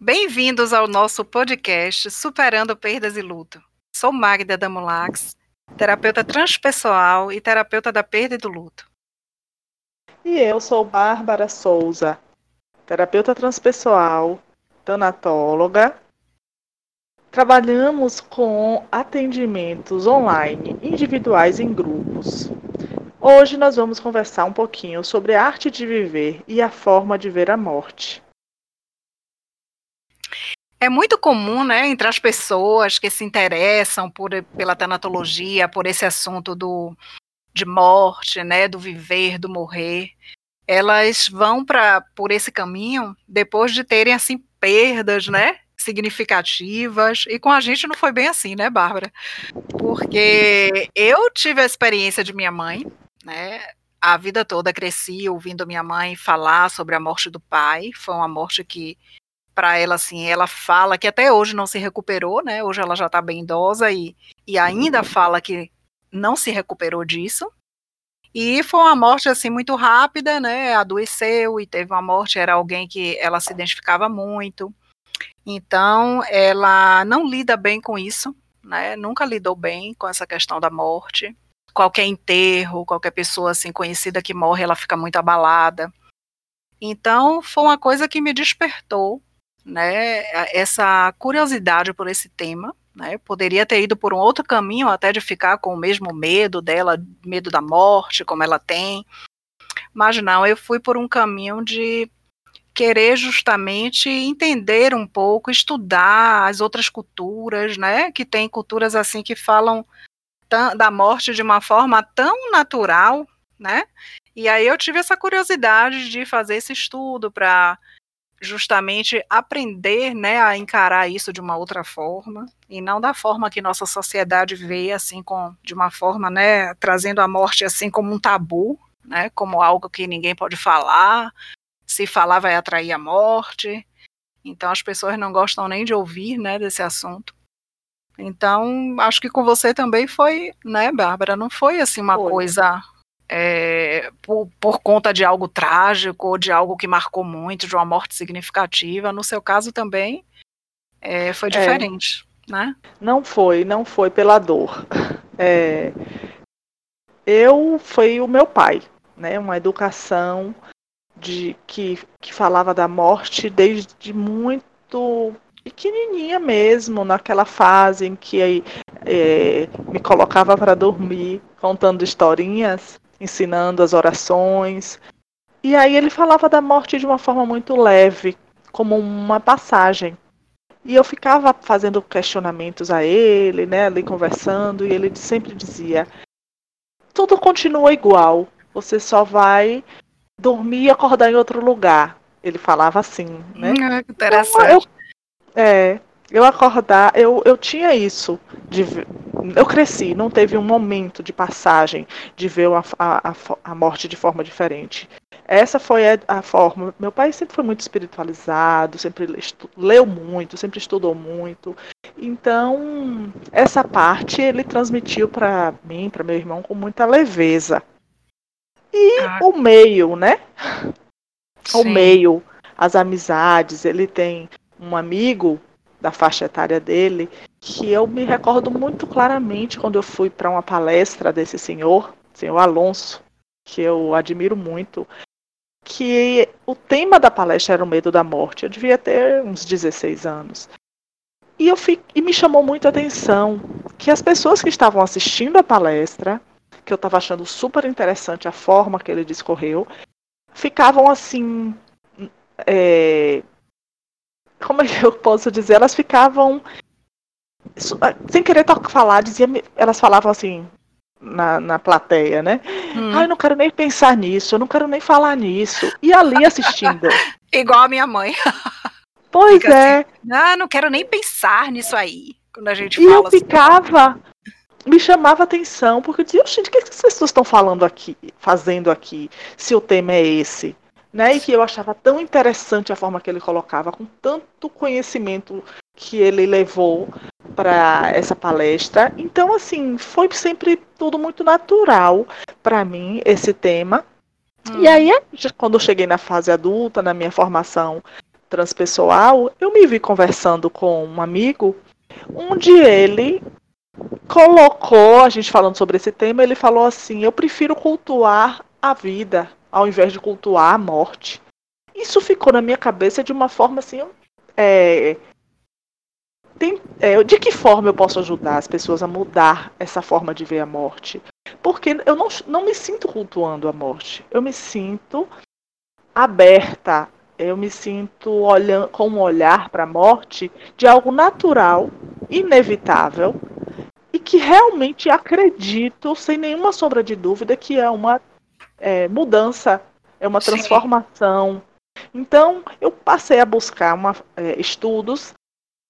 Bem-vindos ao nosso podcast Superando Perdas e Luto. Sou Magda Damulax, terapeuta transpessoal e terapeuta da perda e do luto. E eu sou Bárbara Souza, terapeuta transpessoal, tanatóloga. Trabalhamos com atendimentos online, individuais e em grupos. Hoje nós vamos conversar um pouquinho sobre a arte de viver e a forma de ver a morte. É muito comum, né, entre as pessoas que se interessam por, pela tanatologia, por esse assunto do, de morte, né, do viver, do morrer, elas vão para por esse caminho depois de terem assim perdas, né, significativas. E com a gente não foi bem assim, né, Bárbara? Porque eu tive a experiência de minha mãe, né? A vida toda cresci ouvindo minha mãe falar sobre a morte do pai. Foi uma morte que para ela, assim, ela fala que até hoje não se recuperou, né? Hoje ela já está bem idosa e, e ainda fala que não se recuperou disso. E foi uma morte assim muito rápida, né? Adoeceu e teve uma morte, era alguém que ela se identificava muito. Então, ela não lida bem com isso, né? Nunca lidou bem com essa questão da morte. Qualquer enterro, qualquer pessoa assim conhecida que morre, ela fica muito abalada. Então, foi uma coisa que me despertou né, essa curiosidade por esse tema, né, poderia ter ido por um outro caminho, até de ficar com o mesmo medo dela, medo da morte, como ela tem, mas não, eu fui por um caminho de querer justamente entender um pouco, estudar as outras culturas, né, que tem culturas assim que falam da morte de uma forma tão natural, né, e aí eu tive essa curiosidade de fazer esse estudo para justamente aprender né, a encarar isso de uma outra forma e não da forma que nossa sociedade vê assim com de uma forma né trazendo a morte assim como um tabu né como algo que ninguém pode falar. Se falar vai atrair a morte. Então as pessoas não gostam nem de ouvir né desse assunto. Então acho que com você também foi né Bárbara? Não foi assim uma foi. coisa é, por, por, conta de algo trágico ou de algo que marcou muito, de uma morte significativa. No seu caso também é, foi é. diferente, é, né? Não foi, não foi pela dor. É, eu foi o meu pai, né? Uma educação de que, que falava da morte desde muito pequenininha mesmo, naquela fase em que é, me colocava para dormir contando historinhas ensinando as orações. E aí ele falava da morte de uma forma muito leve, como uma passagem. E eu ficava fazendo questionamentos a ele, né, ali conversando, e ele sempre dizia: tudo continua igual, você só vai dormir e acordar em outro lugar. Ele falava assim, né? Hum, interessante. Então, eu, é, eu acordar, eu, eu tinha isso. De, eu cresci, não teve um momento de passagem de ver a, a, a morte de forma diferente. Essa foi a, a, forma. Meu pai sempre foi muito espiritualizado, sempre leu muito, sempre estudou muito. Então, essa parte ele transmitiu para mim, para meu irmão, com muita leveza. E ah. o meio, né? Sim. O meio, as amizades. Ele tem um amigo da faixa etária dele, que eu me recordo muito claramente quando eu fui para uma palestra desse senhor, senhor Alonso, que eu admiro muito, que o tema da palestra era o medo da morte. Eu devia ter uns 16 anos. E, eu fico, e me chamou muito a atenção que as pessoas que estavam assistindo a palestra, que eu estava achando super interessante a forma que ele discorreu, ficavam assim é, como é que eu posso dizer? Elas ficavam ah, sem querer falar, dizia, elas falavam assim na, na plateia, né? Hum. Ah, eu não quero nem pensar nisso, eu não quero nem falar nisso. E ali assistindo. Igual a minha mãe. Pois Fica é. Assim, ah, não quero nem pensar nisso aí. Quando a gente e fala eu assim. ficava, me chamava atenção, porque eu dizia, gente, o que, é que as pessoas estão falando aqui, fazendo aqui, se o tema é esse? Né? E que eu achava tão interessante a forma que ele colocava, com tanto conhecimento que ele levou para essa palestra. Então, assim, foi sempre tudo muito natural para mim esse tema. Hum. E aí, quando eu cheguei na fase adulta, na minha formação transpessoal, eu me vi conversando com um amigo, onde ele colocou, a gente falando sobre esse tema, ele falou assim: eu prefiro cultuar a vida ao invés de cultuar a morte. Isso ficou na minha cabeça de uma forma assim. É, tem, é, de que forma eu posso ajudar as pessoas a mudar essa forma de ver a morte? Porque eu não, não me sinto cultuando a morte. Eu me sinto aberta. Eu me sinto olhando com um olhar para a morte de algo natural, inevitável, e que realmente acredito, sem nenhuma sombra de dúvida, que é uma é, mudança, é uma transformação. Sim. Então, eu passei a buscar uma, é, estudos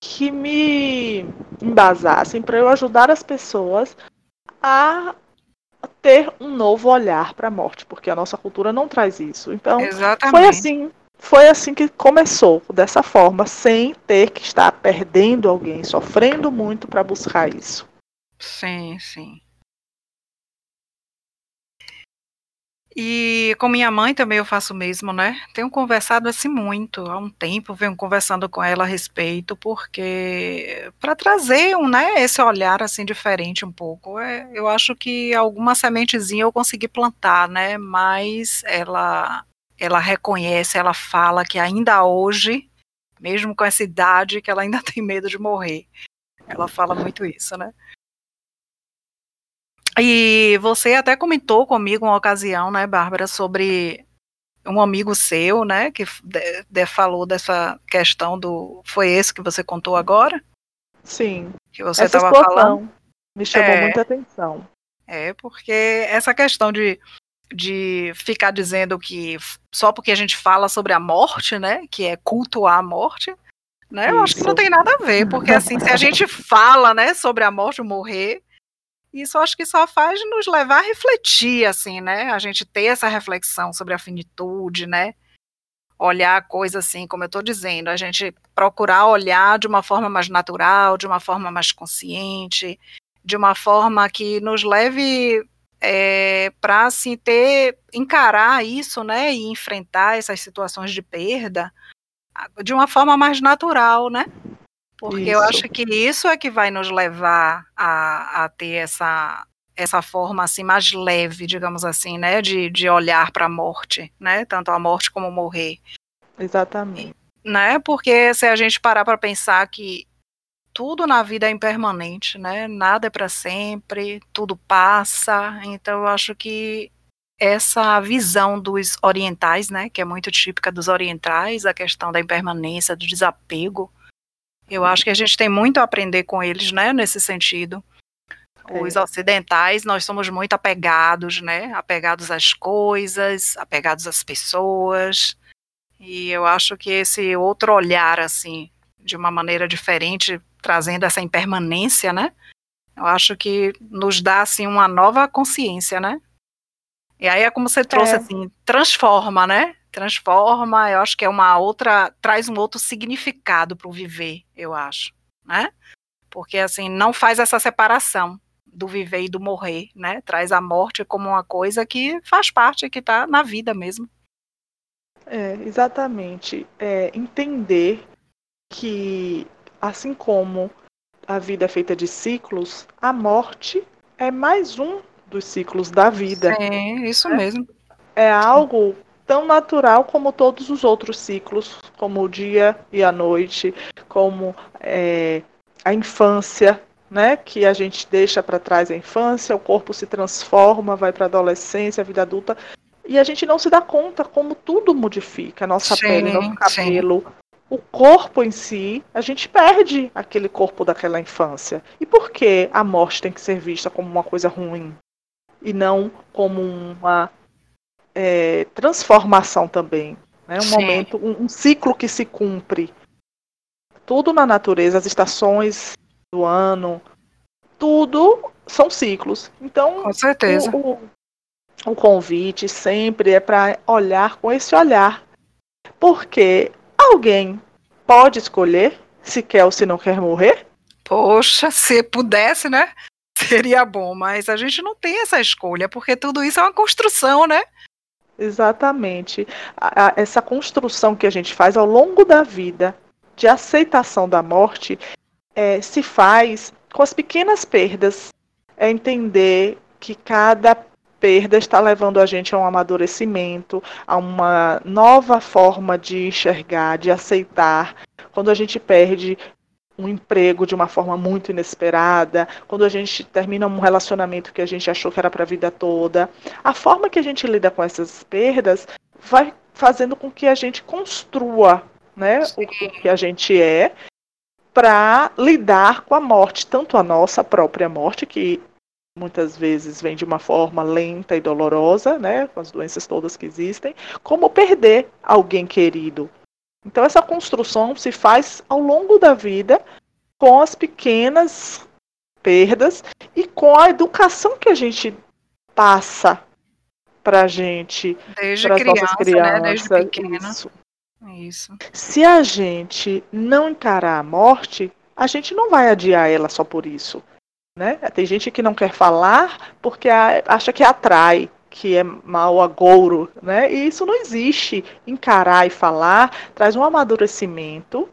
que me embasassem para eu ajudar as pessoas a ter um novo olhar para a morte, porque a nossa cultura não traz isso. Então, Exatamente. foi assim, foi assim que começou, dessa forma, sem ter que estar perdendo alguém, sofrendo muito para buscar isso. Sim, sim. E com minha mãe também eu faço o mesmo, né? Tenho conversado assim muito, há um tempo venho conversando com ela a respeito, porque para trazer um, né, esse olhar assim diferente um pouco. É, eu acho que alguma sementezinha eu consegui plantar, né? Mas ela ela reconhece, ela fala que ainda hoje, mesmo com essa idade, que ela ainda tem medo de morrer. Ela fala muito isso, né? E você até comentou comigo uma ocasião, né, Bárbara, sobre um amigo seu, né, que de, de, falou dessa questão do. Foi esse que você contou agora? Sim. Que você estava falando. Me chamou é, muita atenção. É, porque essa questão de, de ficar dizendo que só porque a gente fala sobre a morte, né, que é cultuar a morte, né, eu acho que não tem nada a ver, porque assim, se a gente fala, né, sobre a morte, morrer, isso acho que só faz nos levar a refletir, assim, né? A gente ter essa reflexão sobre a finitude, né? Olhar a coisa assim, como eu estou dizendo, a gente procurar olhar de uma forma mais natural, de uma forma mais consciente, de uma forma que nos leve é, para assim ter encarar isso, né, e enfrentar essas situações de perda de uma forma mais natural, né? Porque isso. eu acho que isso é que vai nos levar a, a ter essa, essa forma assim mais leve, digamos assim, né, de, de olhar para a morte, né, tanto a morte como morrer. Exatamente. Né? Porque se a gente parar para pensar que tudo na vida é impermanente, né? Nada é para sempre, tudo passa. Então eu acho que essa visão dos orientais, né, que é muito típica dos orientais, a questão da impermanência, do desapego, eu acho que a gente tem muito a aprender com eles, né, nesse sentido. É. Os ocidentais, nós somos muito apegados, né, apegados às coisas, apegados às pessoas. E eu acho que esse outro olhar, assim, de uma maneira diferente, trazendo essa impermanência, né, eu acho que nos dá, assim, uma nova consciência, né. E aí é como você trouxe, é. assim, transforma, né, transforma, eu acho que é uma outra, traz um outro significado para o viver, eu acho, né? Porque assim, não faz essa separação do viver e do morrer, né? Traz a morte como uma coisa que faz parte, que está na vida mesmo. É, exatamente. É, entender que, assim como a vida é feita de ciclos, a morte é mais um dos ciclos da vida. Sim, isso né? mesmo. É algo tão natural como todos os outros ciclos, como o dia e a noite, como é, a infância, né, que a gente deixa para trás a infância, o corpo se transforma, vai para a adolescência, a vida adulta, e a gente não se dá conta como tudo modifica, nossa sim, pele, nosso cabelo, sim. o corpo em si, a gente perde aquele corpo daquela infância. E por que a morte tem que ser vista como uma coisa ruim? E não como uma é, transformação também. Né? Um Sim. momento, um, um, ciclo que se cumpre. Tudo na natureza, as estações do ano, tudo são ciclos. Então, com certeza. O, o, o convite sempre é para olhar com esse olhar. Porque alguém pode escolher se quer ou se não quer morrer? Poxa, se pudesse, né? Seria bom, mas a gente não tem essa escolha, porque tudo isso é uma construção, né? Exatamente. A, a, essa construção que a gente faz ao longo da vida de aceitação da morte é, se faz com as pequenas perdas. É entender que cada perda está levando a gente a um amadurecimento, a uma nova forma de enxergar, de aceitar. Quando a gente perde um emprego de uma forma muito inesperada, quando a gente termina um relacionamento que a gente achou que era para a vida toda, a forma que a gente lida com essas perdas vai fazendo com que a gente construa, né, o, o que a gente é para lidar com a morte, tanto a nossa própria morte, que muitas vezes vem de uma forma lenta e dolorosa, né, com as doenças todas que existem, como perder alguém querido. Então essa construção se faz ao longo da vida com as pequenas perdas e com a educação que a gente passa para a gente, para as nossas crianças. Né? Desde pequena. Isso. Isso. Se a gente não encarar a morte, a gente não vai adiar ela só por isso. Né? Tem gente que não quer falar porque acha que atrai, que é mal agouro, né? E isso não existe. Encarar e falar traz um amadurecimento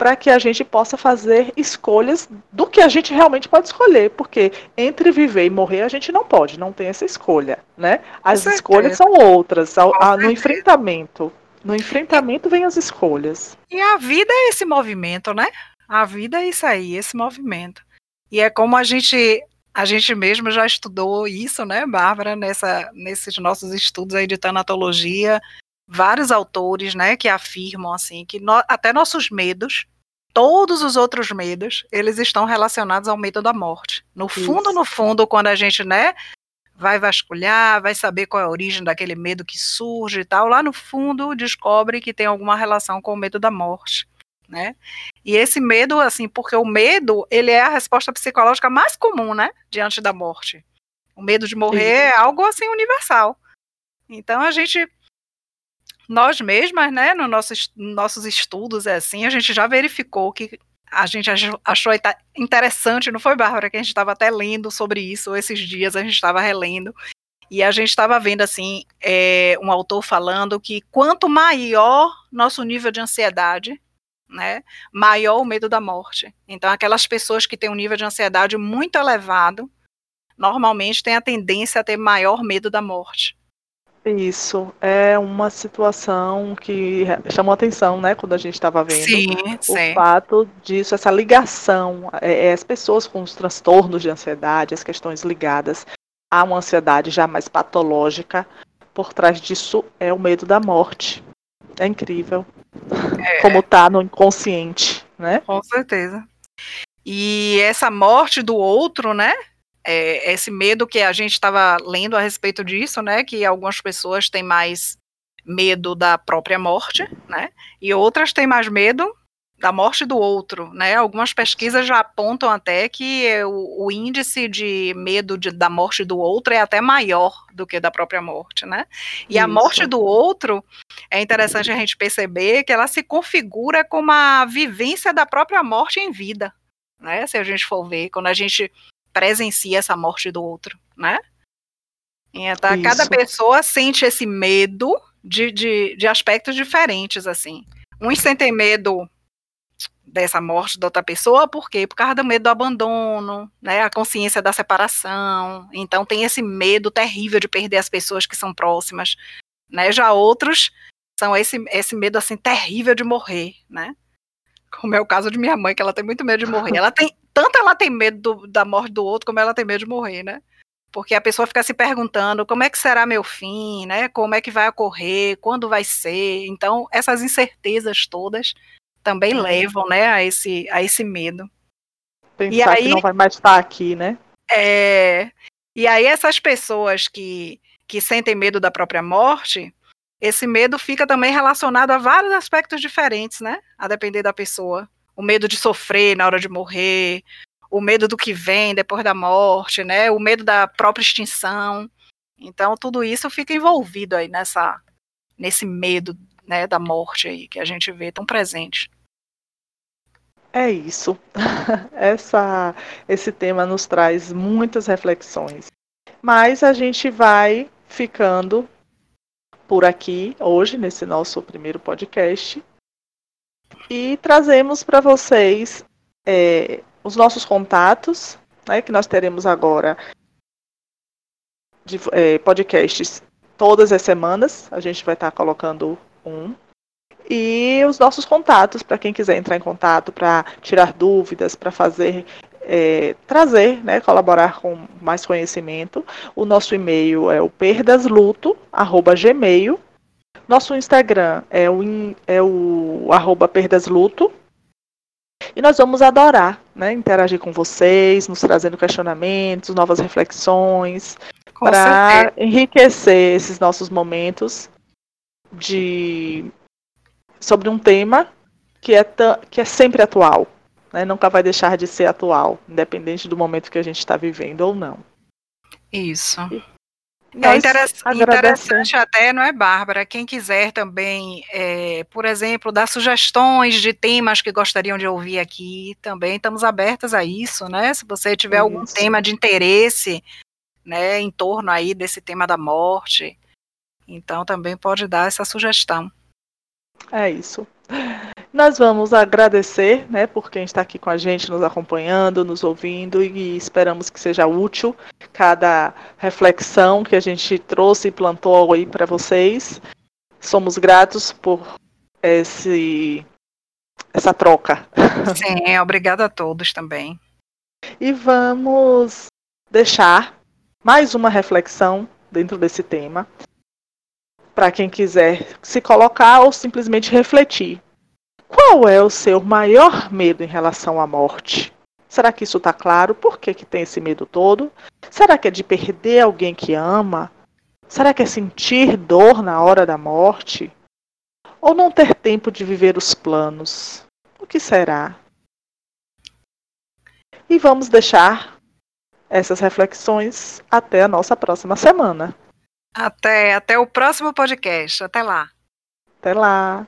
para que a gente possa fazer escolhas do que a gente realmente pode escolher, porque entre viver e morrer a gente não pode, não tem essa escolha, né? As escolhas são outras, a, no enfrentamento. No enfrentamento vem as escolhas. E a vida é esse movimento, né? A vida é isso aí, esse movimento. E é como a gente a gente mesmo já estudou isso, né, Bárbara, nessa, nesses nossos estudos aí de tanatologia, vários autores, né, que afirmam assim que no, até nossos medos, todos os outros medos, eles estão relacionados ao medo da morte. No fundo, isso. no fundo, quando a gente, né, vai vasculhar, vai saber qual é a origem daquele medo que surge e tal, lá no fundo descobre que tem alguma relação com o medo da morte né? E esse medo, assim, porque o medo, ele é a resposta psicológica mais comum, né, diante da morte. O medo de morrer Sim. é algo, assim, universal. Então, a gente, nós mesmas, né, no nossos, nossos estudos, é assim, a gente já verificou que a gente achou interessante, não foi, Bárbara, que a gente estava até lendo sobre isso esses dias, a gente estava relendo, e a gente estava vendo, assim, é, um autor falando que quanto maior nosso nível de ansiedade, né, maior o medo da morte. Então, aquelas pessoas que têm um nível de ansiedade muito elevado, normalmente têm a tendência a ter maior medo da morte. Isso é uma situação que chamou atenção, né, quando a gente estava vendo sim, o sim. fato disso, essa ligação, é, é, as pessoas com os transtornos de ansiedade, as questões ligadas a uma ansiedade já mais patológica, por trás disso é o medo da morte. É incrível. É. Como tá no inconsciente, né? Com certeza. E essa morte do outro, né? É, esse medo que a gente estava lendo a respeito disso, né? Que algumas pessoas têm mais medo da própria morte, né? E outras têm mais medo da morte do outro, né? Algumas pesquisas já apontam até que o, o índice de medo de, da morte do outro é até maior do que da própria morte, né? E Isso. a morte do outro é interessante a gente perceber que ela se configura como a vivência da própria morte em vida, né? Se a gente for ver, quando a gente presencia essa morte do outro, né? Então, Isso. cada pessoa sente esse medo de, de, de aspectos diferentes, assim. Uns sentem medo dessa morte da outra pessoa, por quê? Por causa do medo do abandono, né, a consciência da separação, então tem esse medo terrível de perder as pessoas que são próximas, né, já outros são esse, esse medo, assim, terrível de morrer, né, como é o caso de minha mãe, que ela tem muito medo de morrer, ela tem, tanto ela tem medo do, da morte do outro, como ela tem medo de morrer, né, porque a pessoa fica se perguntando como é que será meu fim, né, como é que vai ocorrer, quando vai ser, então essas incertezas todas também uhum. levam, né, a esse, a esse medo. Pensar e aí, que não vai mais estar aqui, né? É, e aí essas pessoas que, que sentem medo da própria morte, esse medo fica também relacionado a vários aspectos diferentes, né? A depender da pessoa. O medo de sofrer na hora de morrer, o medo do que vem depois da morte, né? O medo da própria extinção. Então tudo isso fica envolvido aí nessa nesse medo né, da morte aí que a gente vê tão presente. É isso. Essa, esse tema nos traz muitas reflexões. Mas a gente vai ficando por aqui hoje, nesse nosso primeiro podcast. E trazemos para vocês é, os nossos contatos, né, que nós teremos agora de é, podcasts todas as semanas. A gente vai estar tá colocando um. E os nossos contatos, para quem quiser entrar em contato, para tirar dúvidas, para fazer é, trazer, né, colaborar com mais conhecimento. O nosso e-mail é o perdasluto@gmail. Nosso Instagram é o, é o arroba perdasluto. E nós vamos adorar né, interagir com vocês, nos trazendo questionamentos, novas reflexões, para enriquecer esses nossos momentos de sobre um tema que é, que é sempre atual, né, nunca vai deixar de ser atual, independente do momento que a gente está vivendo ou não. Isso. é interessante até, não é, Bárbara? Quem quiser também, é, por exemplo, dar sugestões de temas que gostariam de ouvir aqui, também estamos abertas a isso, né? Se você tiver isso. algum tema de interesse, né, em torno aí desse tema da morte, então também pode dar essa sugestão. É isso. Nós vamos agradecer, né, por quem está aqui com a gente, nos acompanhando, nos ouvindo e esperamos que seja útil cada reflexão que a gente trouxe e plantou aí para vocês. Somos gratos por esse essa troca. Sim, obrigada a todos também. E vamos deixar mais uma reflexão dentro desse tema para quem quiser se colocar ou simplesmente refletir qual é o seu maior medo em relação à morte? Será que isso está claro? Por que, que tem esse medo todo? Será que é de perder alguém que ama? Será que é sentir dor na hora da morte? Ou não ter tempo de viver os planos? O que será? E vamos deixar essas reflexões até a nossa próxima semana. Até, até o próximo podcast. Até lá. Até lá.